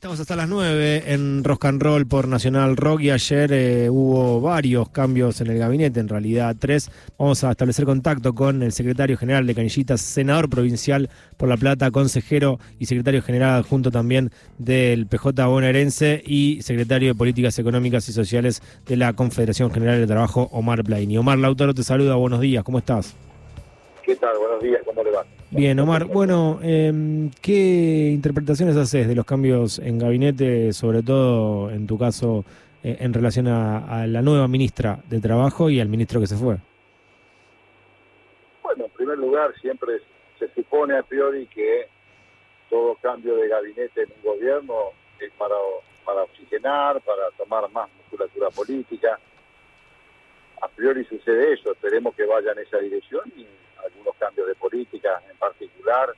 Estamos hasta las 9 en Rock and Roll por Nacional Rock y ayer eh, hubo varios cambios en el gabinete, en realidad tres. Vamos a establecer contacto con el secretario general de Canillitas, senador provincial por La Plata, consejero y secretario general adjunto también del PJ bonaerense y secretario de Políticas Económicas y Sociales de la Confederación General de Trabajo, Omar Blaini. Omar Lautaro te saluda, buenos días, ¿cómo estás? ¿Qué tal? Buenos días, ¿cómo le va? Bien, Omar. Bueno, eh, ¿qué interpretaciones haces de los cambios en gabinete, sobre todo en tu caso eh, en relación a, a, la nueva ministra de Trabajo y al ministro que se fue? Bueno, en primer lugar, siempre se supone a priori que todo cambio de gabinete en un gobierno es para, para oxigenar, para tomar más musculatura política. A priori sucede eso, esperemos que vaya en esa dirección y algunos cambios de política, en particular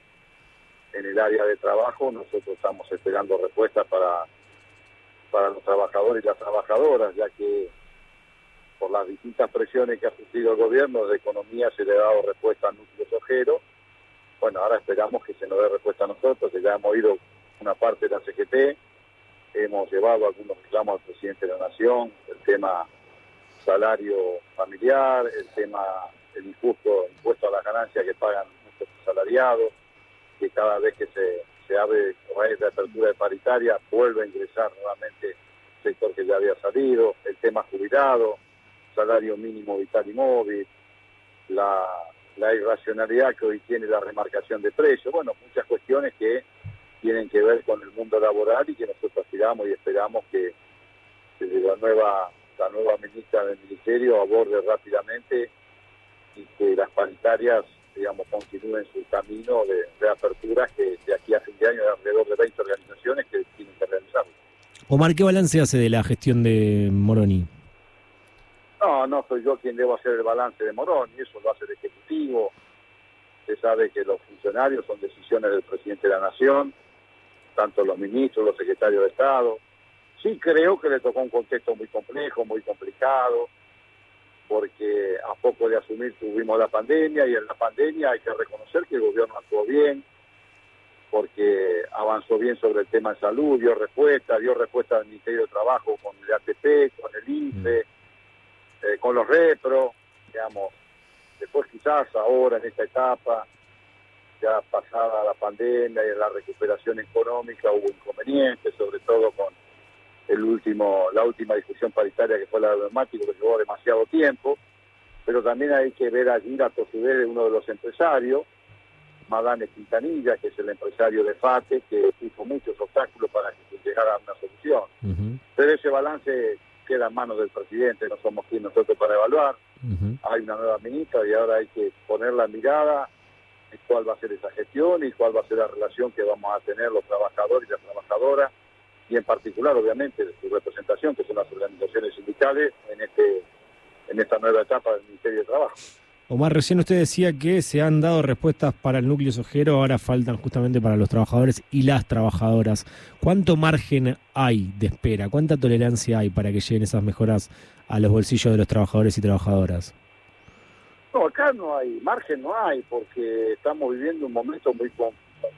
en el área de trabajo, nosotros estamos esperando respuestas para, para los trabajadores y las trabajadoras, ya que por las distintas presiones que ha sufrido el gobierno de economía se le ha dado respuesta a núcleos ojeros. Bueno, ahora esperamos que se nos dé respuesta a nosotros, ya hemos ido una parte de la CGT, hemos llevado algunos reclamos al presidente de la Nación, el tema salario familiar, el tema el injusto impuesto a las ganancias que pagan nuestros salariados, que cada vez que se, se abre raíz de apertura de paritaria vuelve a ingresar nuevamente el sector que ya había salido, el tema jubilado, salario mínimo vital y móvil, la, la irracionalidad que hoy tiene la remarcación de precios, bueno, muchas cuestiones que tienen que ver con el mundo laboral y que nosotros aspiramos y esperamos que desde la nueva la nueva ministra del Ministerio aborde rápidamente y que las paritarias, digamos, continúen su camino de, de aperturas que de aquí a fin de año hay alrededor de 20 organizaciones que tienen que realizarlo. Omar, ¿qué balance hace de la gestión de Moroni? No, no soy yo quien debo hacer el balance de Moroni, eso lo hace el Ejecutivo. Se sabe que los funcionarios son decisiones del presidente de la Nación, tanto los ministros, los secretarios de Estado. Sí creo que le tocó un contexto muy complejo, muy complicado, porque a poco de asumir tuvimos la pandemia y en la pandemia hay que reconocer que el gobierno actuó bien, porque avanzó bien sobre el tema de salud, dio respuesta, dio respuesta al Ministerio de Trabajo con el ATP, con el INPE, mm. eh, con los repro, digamos. Después quizás ahora en esta etapa, ya pasada la pandemia y en la recuperación económica hubo inconvenientes, sobre todo con el último, la última discusión paritaria que fue la de neumático, que llevó demasiado tiempo, pero también hay que ver allí la de uno de los empresarios, Madame Quintanilla, que es el empresario de FATE, que puso muchos obstáculos para que se llegara a una solución. Uh -huh. Pero ese balance queda en manos del presidente, no somos quien nosotros para evaluar. Uh -huh. Hay una nueva ministra y ahora hay que poner la mirada en cuál va a ser esa gestión y cuál va a ser la relación que vamos a tener los trabajadores y las trabajadoras y en particular, obviamente, su representación, que son las organizaciones sindicales, en, este, en esta nueva etapa del Ministerio de Trabajo. Omar, recién usted decía que se han dado respuestas para el núcleo sojero, ahora faltan justamente para los trabajadores y las trabajadoras. ¿Cuánto margen hay de espera? ¿Cuánta tolerancia hay para que lleguen esas mejoras a los bolsillos de los trabajadores y trabajadoras? No, acá no hay, margen no hay, porque estamos viviendo un momento muy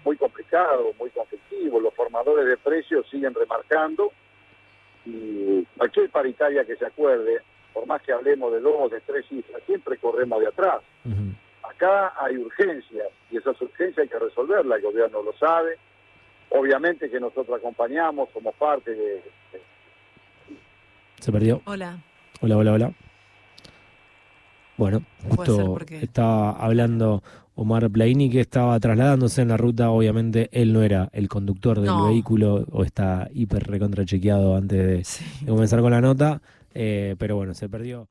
muy complicado, muy conflictivo, los formadores de precios siguen remarcando y cualquier paritaria que se acuerde, por más que hablemos de dos, de tres cifras, siempre corremos de atrás. Uh -huh. Acá hay urgencias y esas urgencias hay que resolverlas, el gobierno lo sabe. Obviamente que nosotros acompañamos, somos parte de... Se perdió. Hola. Hola, hola, hola. Bueno, justo estaba hablando Omar Plaini que estaba trasladándose en la ruta, obviamente él no era el conductor del no. vehículo o está hiper recontrachequeado antes de, sí. de, comenzar con la nota, eh, pero bueno, se perdió.